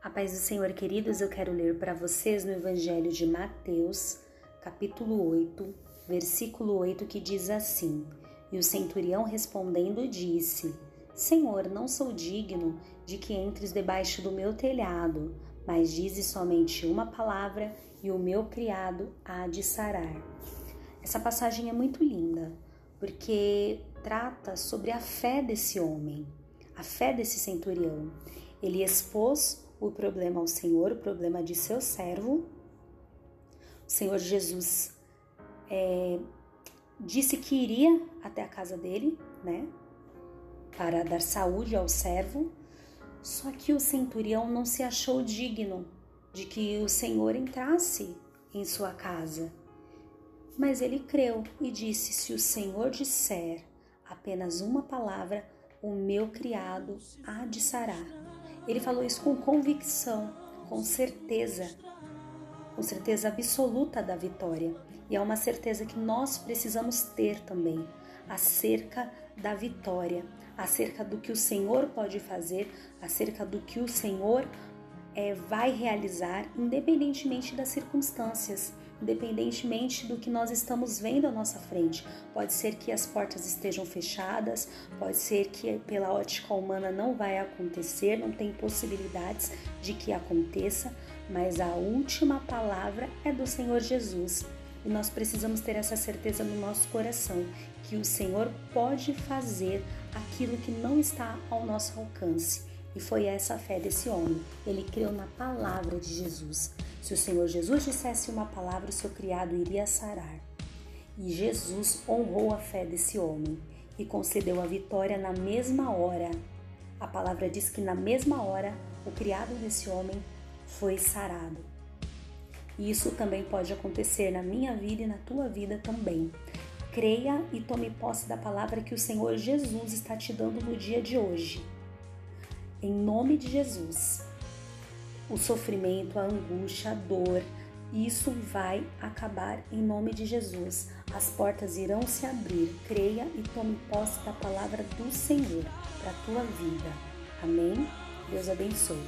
A paz do Senhor, queridos, eu quero ler para vocês no Evangelho de Mateus, capítulo 8, versículo 8, que diz assim: E o centurião respondendo disse: Senhor, não sou digno de que entres debaixo do meu telhado, mas dize somente uma palavra e o meu criado há de sarar. Essa passagem é muito linda, porque trata sobre a fé desse homem, a fé desse centurião. Ele expôs o problema ao Senhor, o problema de seu servo. O Senhor Jesus é, disse que iria até a casa dele, né, para dar saúde ao servo. Só que o centurião não se achou digno de que o Senhor entrasse em sua casa. Mas ele creu e disse: Se o Senhor disser apenas uma palavra, o meu criado há de sarar. Ele falou isso com convicção, com certeza, com certeza absoluta da vitória. E é uma certeza que nós precisamos ter também acerca da vitória, acerca do que o Senhor pode fazer, acerca do que o Senhor é, vai realizar, independentemente das circunstâncias independentemente do que nós estamos vendo à nossa frente. Pode ser que as portas estejam fechadas, pode ser que pela ótica humana não vai acontecer, não tem possibilidades de que aconteça, mas a última palavra é do Senhor Jesus. E nós precisamos ter essa certeza no nosso coração que o Senhor pode fazer aquilo que não está ao nosso alcance. E foi essa a fé desse homem. Ele creu na palavra de Jesus. Se o Senhor Jesus dissesse uma palavra, o seu criado iria sarar. E Jesus honrou a fé desse homem e concedeu a vitória na mesma hora. A palavra diz que na mesma hora o criado desse homem foi sarado. E isso também pode acontecer na minha vida e na tua vida também. Creia e tome posse da palavra que o Senhor Jesus está te dando no dia de hoje. Em nome de Jesus o sofrimento, a angústia, a dor. Isso vai acabar em nome de Jesus. As portas irão se abrir. Creia e tome posse da palavra do Senhor para a tua vida. Amém? Deus abençoe.